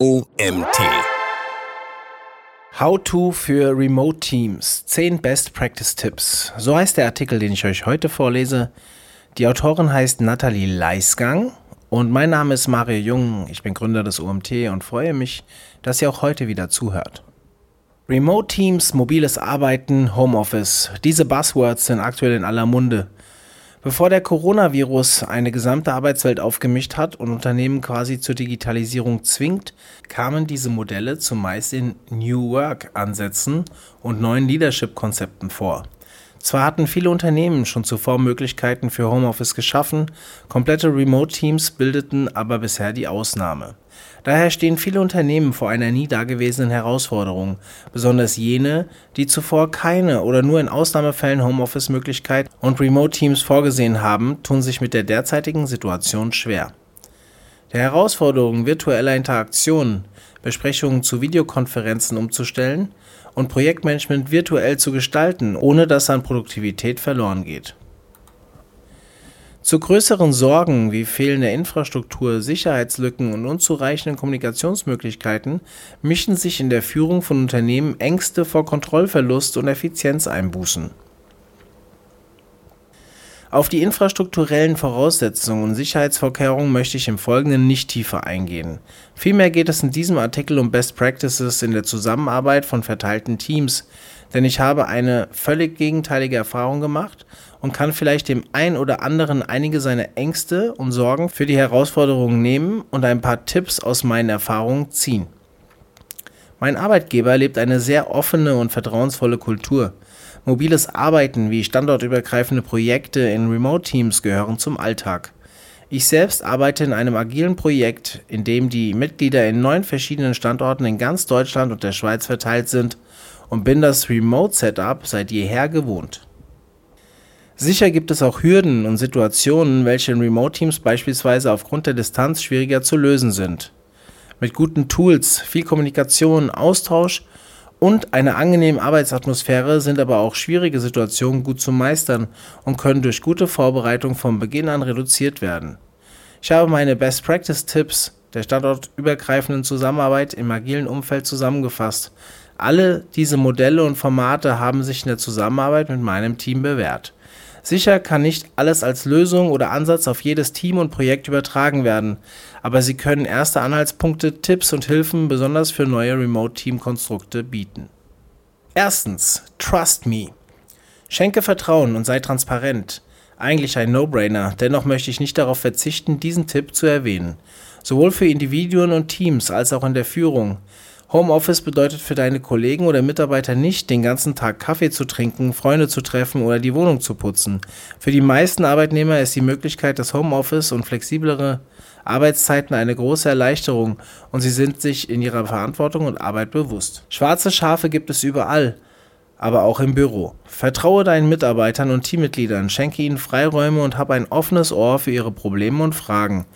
OMT. How to für Remote Teams. 10 Best Practice Tipps. So heißt der Artikel, den ich euch heute vorlese. Die Autorin heißt Nathalie Leisgang und mein Name ist Mario Jung. Ich bin Gründer des OMT und freue mich, dass ihr auch heute wieder zuhört. Remote Teams, mobiles Arbeiten, Homeoffice. Diese Buzzwords sind aktuell in aller Munde. Bevor der Coronavirus eine gesamte Arbeitswelt aufgemischt hat und Unternehmen quasi zur Digitalisierung zwingt, kamen diese Modelle zumeist in New Work-Ansätzen und neuen Leadership-Konzepten vor. Zwar hatten viele Unternehmen schon zuvor Möglichkeiten für Homeoffice geschaffen, komplette Remote-Teams bildeten aber bisher die Ausnahme. Daher stehen viele Unternehmen vor einer nie dagewesenen Herausforderung, besonders jene, die zuvor keine oder nur in Ausnahmefällen Homeoffice-Möglichkeit und Remote-Teams vorgesehen haben, tun sich mit der derzeitigen Situation schwer. Der Herausforderung virtueller Interaktionen, Besprechungen zu Videokonferenzen umzustellen und Projektmanagement virtuell zu gestalten, ohne dass an Produktivität verloren geht. Zu größeren Sorgen wie fehlender Infrastruktur, Sicherheitslücken und unzureichenden Kommunikationsmöglichkeiten mischen sich in der Führung von Unternehmen Ängste vor Kontrollverlust und Effizienzeinbußen. Auf die infrastrukturellen Voraussetzungen und Sicherheitsvorkehrungen möchte ich im Folgenden nicht tiefer eingehen. Vielmehr geht es in diesem Artikel um Best Practices in der Zusammenarbeit von verteilten Teams, denn ich habe eine völlig gegenteilige Erfahrung gemacht und kann vielleicht dem einen oder anderen einige seiner Ängste und Sorgen für die Herausforderungen nehmen und ein paar Tipps aus meinen Erfahrungen ziehen. Mein Arbeitgeber lebt eine sehr offene und vertrauensvolle Kultur. Mobiles Arbeiten wie standortübergreifende Projekte in Remote-Teams gehören zum Alltag. Ich selbst arbeite in einem agilen Projekt, in dem die Mitglieder in neun verschiedenen Standorten in ganz Deutschland und der Schweiz verteilt sind und bin das Remote-Setup seit jeher gewohnt. Sicher gibt es auch Hürden und Situationen, welche in Remote-Teams beispielsweise aufgrund der Distanz schwieriger zu lösen sind. Mit guten Tools, viel Kommunikation, Austausch und einer angenehmen Arbeitsatmosphäre sind aber auch schwierige Situationen gut zu meistern und können durch gute Vorbereitung von Beginn an reduziert werden. Ich habe meine Best Practice Tipps der standortübergreifenden Zusammenarbeit im agilen Umfeld zusammengefasst, alle diese Modelle und Formate haben sich in der Zusammenarbeit mit meinem Team bewährt. Sicher kann nicht alles als Lösung oder Ansatz auf jedes Team und Projekt übertragen werden, aber sie können erste Anhaltspunkte, Tipps und Hilfen besonders für neue Remote-Team-Konstrukte bieten. Erstens, Trust Me. Schenke Vertrauen und sei transparent. Eigentlich ein No-Brainer, dennoch möchte ich nicht darauf verzichten, diesen Tipp zu erwähnen. Sowohl für Individuen und Teams als auch in der Führung. Homeoffice bedeutet für deine Kollegen oder Mitarbeiter nicht, den ganzen Tag Kaffee zu trinken, Freunde zu treffen oder die Wohnung zu putzen. Für die meisten Arbeitnehmer ist die Möglichkeit des Homeoffice und flexiblere Arbeitszeiten eine große Erleichterung und sie sind sich in ihrer Verantwortung und Arbeit bewusst. Schwarze Schafe gibt es überall aber auch im Büro. Vertraue deinen Mitarbeitern und Teammitgliedern, schenke ihnen Freiräume und hab ein offenes Ohr für ihre Probleme und Fragen.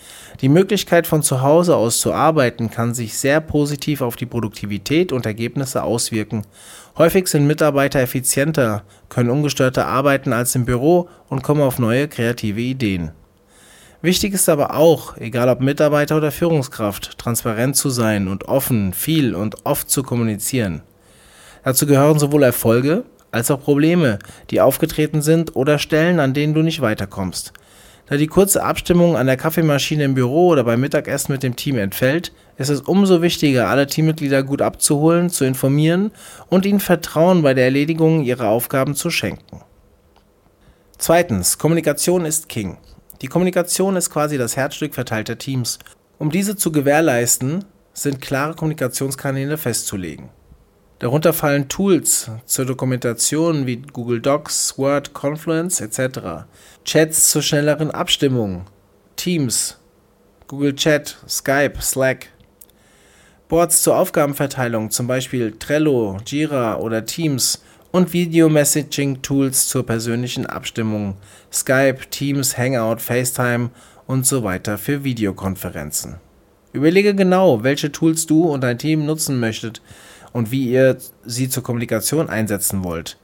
Die Möglichkeit von zu Hause aus zu arbeiten kann sich sehr positiv auf die Produktivität und Ergebnisse auswirken. Häufig sind Mitarbeiter effizienter, können ungestörter arbeiten als im Büro und kommen auf neue kreative Ideen. Wichtig ist aber auch, egal ob Mitarbeiter oder Führungskraft, transparent zu sein und offen, viel und oft zu kommunizieren. Dazu gehören sowohl Erfolge als auch Probleme, die aufgetreten sind oder Stellen, an denen du nicht weiterkommst. Da die kurze Abstimmung an der Kaffeemaschine im Büro oder beim Mittagessen mit dem Team entfällt, ist es umso wichtiger, alle Teammitglieder gut abzuholen, zu informieren und ihnen Vertrauen bei der Erledigung ihrer Aufgaben zu schenken. Zweitens, Kommunikation ist King. Die Kommunikation ist quasi das Herzstück verteilter Teams. Um diese zu gewährleisten, sind klare Kommunikationskanäle festzulegen. Darunter fallen Tools zur Dokumentation wie Google Docs, Word, Confluence etc. Chats zur schnelleren Abstimmung, Teams, Google Chat, Skype, Slack. Boards zur Aufgabenverteilung, zum Beispiel Trello, Jira oder Teams und Video-Messaging-Tools zur persönlichen Abstimmung, Skype, Teams, Hangout, FaceTime und so weiter für Videokonferenzen. Überlege genau, welche Tools du und dein Team nutzen möchtet und wie ihr sie zur Kommunikation einsetzen wollt.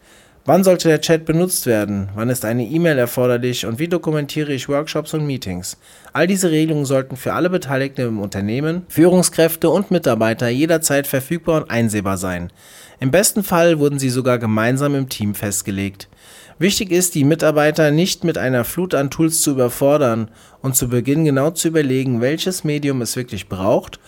Wann sollte der Chat benutzt werden? Wann ist eine E-Mail erforderlich? Und wie dokumentiere ich Workshops und Meetings? All diese Regelungen sollten für alle Beteiligten im Unternehmen, Führungskräfte und Mitarbeiter jederzeit verfügbar und einsehbar sein. Im besten Fall wurden sie sogar gemeinsam im Team festgelegt. Wichtig ist, die Mitarbeiter nicht mit einer Flut an Tools zu überfordern und zu Beginn genau zu überlegen, welches Medium es wirklich braucht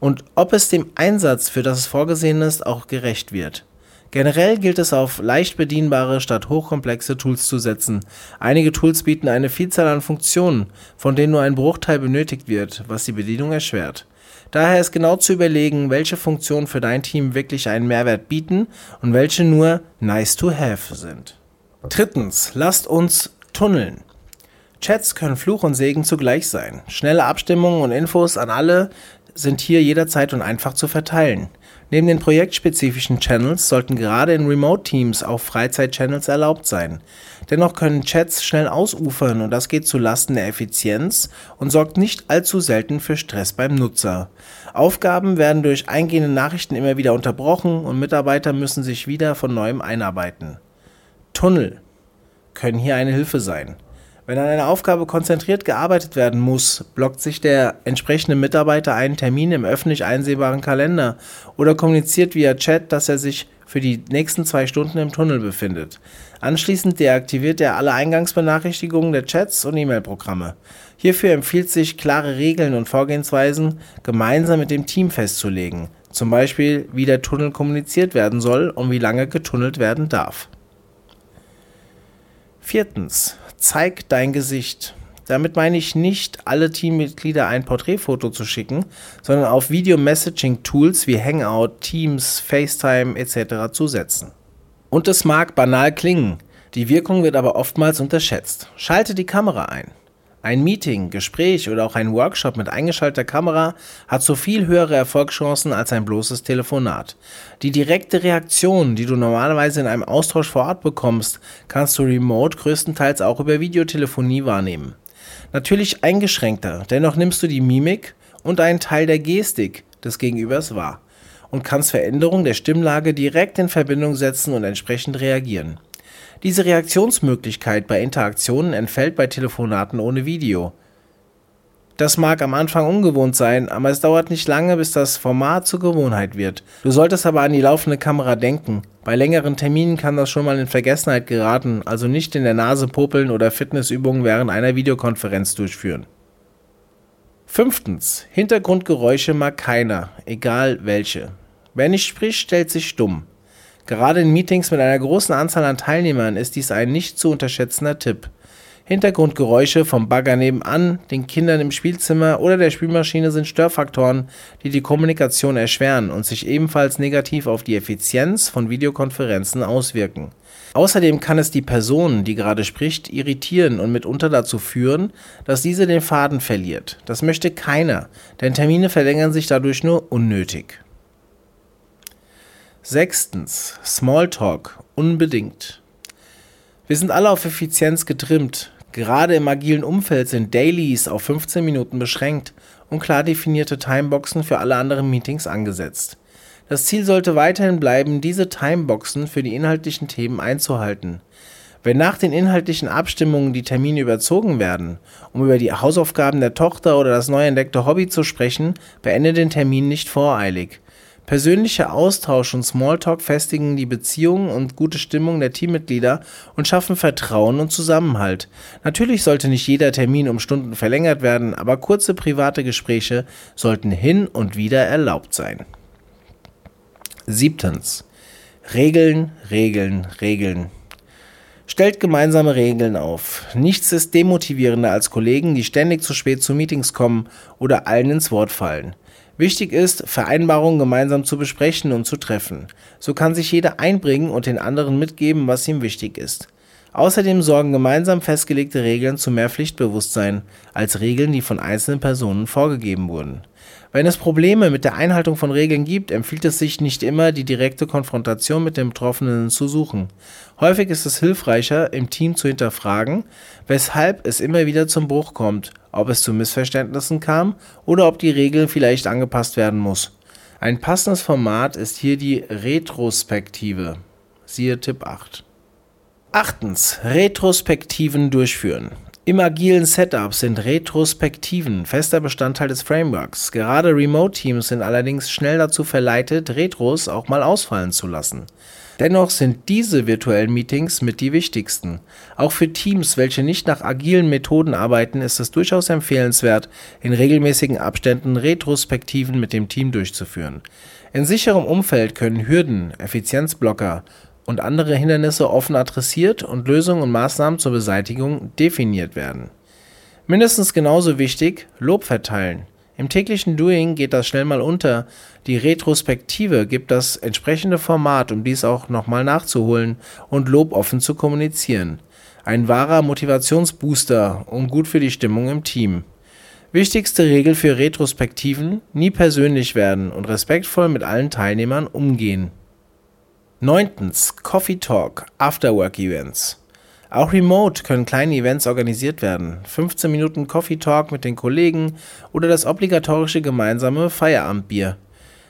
und ob es dem Einsatz, für das es vorgesehen ist, auch gerecht wird. Generell gilt es auf leicht bedienbare statt hochkomplexe Tools zu setzen. Einige Tools bieten eine Vielzahl an Funktionen, von denen nur ein Bruchteil benötigt wird, was die Bedienung erschwert. Daher ist genau zu überlegen, welche Funktionen für dein Team wirklich einen Mehrwert bieten und welche nur nice to have sind. Drittens, lasst uns tunneln. Chats können Fluch und Segen zugleich sein. Schnelle Abstimmungen und Infos an alle sind hier jederzeit und einfach zu verteilen. Neben den projektspezifischen Channels sollten gerade in Remote-Teams auch Freizeit-Channels erlaubt sein. Dennoch können Chats schnell ausufern und das geht zu Lasten der Effizienz und sorgt nicht allzu selten für Stress beim Nutzer. Aufgaben werden durch eingehende Nachrichten immer wieder unterbrochen und Mitarbeiter müssen sich wieder von neuem einarbeiten. Tunnel können hier eine Hilfe sein. Wenn an einer Aufgabe konzentriert gearbeitet werden muss, blockt sich der entsprechende Mitarbeiter einen Termin im öffentlich einsehbaren Kalender oder kommuniziert via Chat, dass er sich für die nächsten zwei Stunden im Tunnel befindet. Anschließend deaktiviert er alle Eingangsbenachrichtigungen der Chats und E-Mail-Programme. Hierfür empfiehlt sich, klare Regeln und Vorgehensweisen gemeinsam mit dem Team festzulegen. Zum Beispiel, wie der Tunnel kommuniziert werden soll und wie lange getunnelt werden darf. Viertens zeig dein Gesicht. Damit meine ich nicht, alle Teammitglieder ein Porträtfoto zu schicken, sondern auf Video-Messaging-Tools wie Hangout, Teams, FaceTime etc. zu setzen. Und es mag banal klingen, die Wirkung wird aber oftmals unterschätzt. Schalte die Kamera ein. Ein Meeting, Gespräch oder auch ein Workshop mit eingeschalteter Kamera hat so viel höhere Erfolgschancen als ein bloßes Telefonat. Die direkte Reaktion, die du normalerweise in einem Austausch vor Ort bekommst, kannst du remote größtenteils auch über Videotelefonie wahrnehmen. Natürlich eingeschränkter, dennoch nimmst du die Mimik und einen Teil der Gestik des Gegenübers wahr und kannst Veränderungen der Stimmlage direkt in Verbindung setzen und entsprechend reagieren. Diese Reaktionsmöglichkeit bei Interaktionen entfällt bei Telefonaten ohne Video. Das mag am Anfang ungewohnt sein, aber es dauert nicht lange, bis das Format zur Gewohnheit wird. Du solltest aber an die laufende Kamera denken. Bei längeren Terminen kann das schon mal in Vergessenheit geraten, also nicht in der Nase popeln oder Fitnessübungen während einer Videokonferenz durchführen. Fünftens. Hintergrundgeräusche mag keiner, egal welche. Wer nicht spricht, stellt sich stumm. Gerade in Meetings mit einer großen Anzahl an Teilnehmern ist dies ein nicht zu unterschätzender Tipp. Hintergrundgeräusche vom Bagger nebenan, den Kindern im Spielzimmer oder der Spülmaschine sind Störfaktoren, die die Kommunikation erschweren und sich ebenfalls negativ auf die Effizienz von Videokonferenzen auswirken. Außerdem kann es die Person, die gerade spricht, irritieren und mitunter dazu führen, dass diese den Faden verliert. Das möchte keiner, denn Termine verlängern sich dadurch nur unnötig. Sechstens, Smalltalk, unbedingt. Wir sind alle auf Effizienz getrimmt. Gerade im agilen Umfeld sind Dailies auf 15 Minuten beschränkt und klar definierte Timeboxen für alle anderen Meetings angesetzt. Das Ziel sollte weiterhin bleiben, diese Timeboxen für die inhaltlichen Themen einzuhalten. Wenn nach den inhaltlichen Abstimmungen die Termine überzogen werden, um über die Hausaufgaben der Tochter oder das neu entdeckte Hobby zu sprechen, beende den Termin nicht voreilig. Persönlicher Austausch und Smalltalk festigen die Beziehungen und gute Stimmung der Teammitglieder und schaffen Vertrauen und Zusammenhalt. Natürlich sollte nicht jeder Termin um Stunden verlängert werden, aber kurze private Gespräche sollten hin und wieder erlaubt sein. Siebtens. Regeln, Regeln, Regeln. Stellt gemeinsame Regeln auf. Nichts ist demotivierender als Kollegen, die ständig zu spät zu Meetings kommen oder allen ins Wort fallen. Wichtig ist, Vereinbarungen gemeinsam zu besprechen und zu treffen. So kann sich jeder einbringen und den anderen mitgeben, was ihm wichtig ist. Außerdem sorgen gemeinsam festgelegte Regeln zu mehr Pflichtbewusstsein als Regeln, die von einzelnen Personen vorgegeben wurden. Wenn es Probleme mit der Einhaltung von Regeln gibt, empfiehlt es sich nicht immer, die direkte Konfrontation mit dem Betroffenen zu suchen. Häufig ist es hilfreicher, im Team zu hinterfragen, weshalb es immer wieder zum Bruch kommt, ob es zu Missverständnissen kam oder ob die Regel vielleicht angepasst werden muss. Ein passendes Format ist hier die Retrospektive. Siehe Tipp 8. Achtens, Retrospektiven durchführen. Im agilen Setup sind Retrospektiven fester Bestandteil des Frameworks. Gerade Remote-Teams sind allerdings schnell dazu verleitet, Retros auch mal ausfallen zu lassen. Dennoch sind diese virtuellen Meetings mit die wichtigsten. Auch für Teams, welche nicht nach agilen Methoden arbeiten, ist es durchaus empfehlenswert, in regelmäßigen Abständen Retrospektiven mit dem Team durchzuführen. In sicherem Umfeld können Hürden, Effizienzblocker und andere Hindernisse offen adressiert und Lösungen und Maßnahmen zur Beseitigung definiert werden. Mindestens genauso wichtig, Lob verteilen. Im täglichen Doing geht das schnell mal unter. Die Retrospektive gibt das entsprechende Format, um dies auch nochmal nachzuholen und Lob offen zu kommunizieren. Ein wahrer Motivationsbooster und gut für die Stimmung im Team. Wichtigste Regel für Retrospektiven: nie persönlich werden und respektvoll mit allen Teilnehmern umgehen. 9. Coffee Talk Afterwork Events auch remote können kleine Events organisiert werden. 15 Minuten Coffee Talk mit den Kollegen oder das obligatorische gemeinsame Feierabendbier.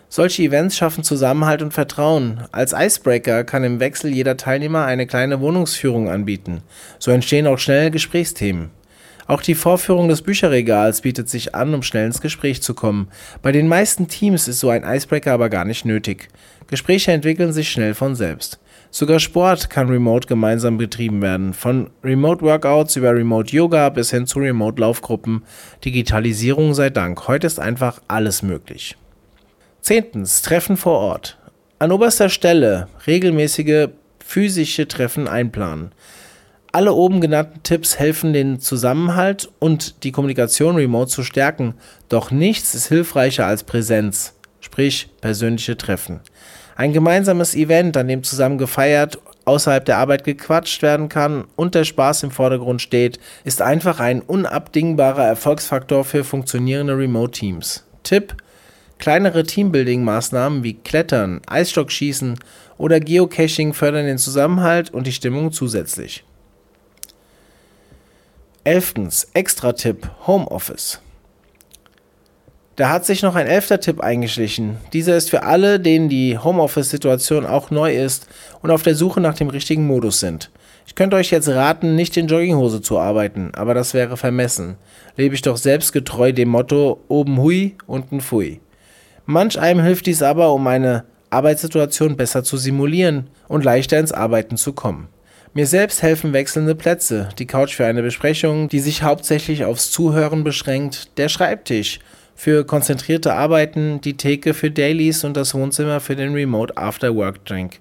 Solche Events schaffen Zusammenhalt und Vertrauen. Als Icebreaker kann im Wechsel jeder Teilnehmer eine kleine Wohnungsführung anbieten. So entstehen auch schnell Gesprächsthemen. Auch die Vorführung des Bücherregals bietet sich an, um schnell ins Gespräch zu kommen. Bei den meisten Teams ist so ein Icebreaker aber gar nicht nötig. Gespräche entwickeln sich schnell von selbst. Sogar Sport kann remote gemeinsam betrieben werden. Von Remote Workouts über Remote Yoga bis hin zu Remote Laufgruppen. Digitalisierung sei Dank. Heute ist einfach alles möglich. Zehntens. Treffen vor Ort. An oberster Stelle regelmäßige physische Treffen einplanen. Alle oben genannten Tipps helfen, den Zusammenhalt und die Kommunikation remote zu stärken. Doch nichts ist hilfreicher als Präsenz, sprich persönliche Treffen. Ein gemeinsames Event, an dem zusammen gefeiert, außerhalb der Arbeit gequatscht werden kann und der Spaß im Vordergrund steht, ist einfach ein unabdingbarer Erfolgsfaktor für funktionierende Remote-Teams. Tipp: Kleinere Teambuilding-Maßnahmen wie Klettern, Eisstockschießen oder Geocaching fördern den Zusammenhalt und die Stimmung zusätzlich. 11. Extra-Tipp: Homeoffice. Da hat sich noch ein elfter Tipp eingeschlichen. Dieser ist für alle, denen die Homeoffice-Situation auch neu ist und auf der Suche nach dem richtigen Modus sind. Ich könnte euch jetzt raten, nicht in Jogginghose zu arbeiten, aber das wäre vermessen. Lebe ich doch selbst getreu dem Motto oben hui, unten fui. Manch einem hilft dies aber, um eine Arbeitssituation besser zu simulieren und leichter ins Arbeiten zu kommen. Mir selbst helfen wechselnde Plätze, die Couch für eine Besprechung, die sich hauptsächlich aufs Zuhören beschränkt, der Schreibtisch für konzentrierte Arbeiten, die Theke für Dailies und das Wohnzimmer für den Remote After Work Drink.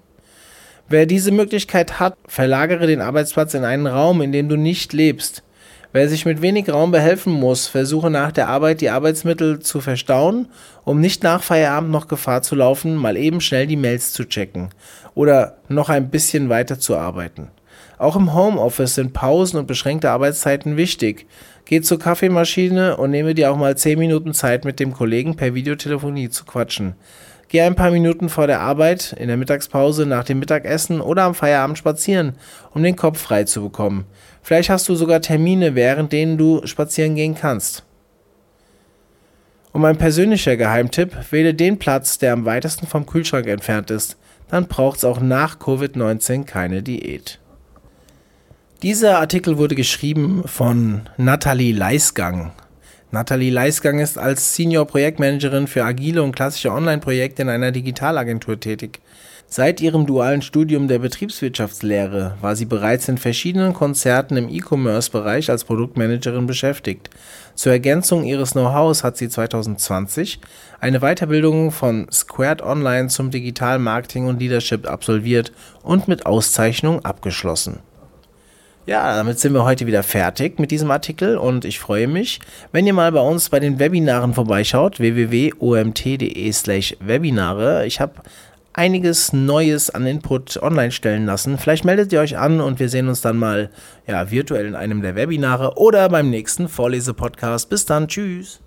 Wer diese Möglichkeit hat, verlagere den Arbeitsplatz in einen Raum, in dem du nicht lebst. Wer sich mit wenig Raum behelfen muss, versuche nach der Arbeit die Arbeitsmittel zu verstauen, um nicht nach Feierabend noch Gefahr zu laufen, mal eben schnell die Mails zu checken oder noch ein bisschen weiter zu arbeiten. Auch im Homeoffice sind Pausen und beschränkte Arbeitszeiten wichtig. Geh zur Kaffeemaschine und nehme dir auch mal 10 Minuten Zeit, mit dem Kollegen per Videotelefonie zu quatschen. Geh ein paar Minuten vor der Arbeit, in der Mittagspause, nach dem Mittagessen oder am Feierabend spazieren, um den Kopf frei zu bekommen. Vielleicht hast du sogar Termine, während denen du spazieren gehen kannst. Und mein persönlicher Geheimtipp, wähle den Platz, der am weitesten vom Kühlschrank entfernt ist. Dann braucht es auch nach Covid-19 keine Diät. Dieser Artikel wurde geschrieben von Nathalie Leisgang. Nathalie Leisgang ist als Senior Projektmanagerin für agile und klassische Online-Projekte in einer Digitalagentur tätig. Seit ihrem dualen Studium der Betriebswirtschaftslehre war sie bereits in verschiedenen Konzerten im E-Commerce-Bereich als Produktmanagerin beschäftigt. Zur Ergänzung ihres Know-hows hat sie 2020 eine Weiterbildung von Squared Online zum Digital Marketing und Leadership absolviert und mit Auszeichnung abgeschlossen. Ja, damit sind wir heute wieder fertig mit diesem Artikel und ich freue mich, wenn ihr mal bei uns bei den Webinaren vorbeischaut, www.omt.de slash Webinare. Ich habe einiges Neues an Input online stellen lassen. Vielleicht meldet ihr euch an und wir sehen uns dann mal ja, virtuell in einem der Webinare oder beim nächsten Vorlesepodcast. Bis dann, tschüss.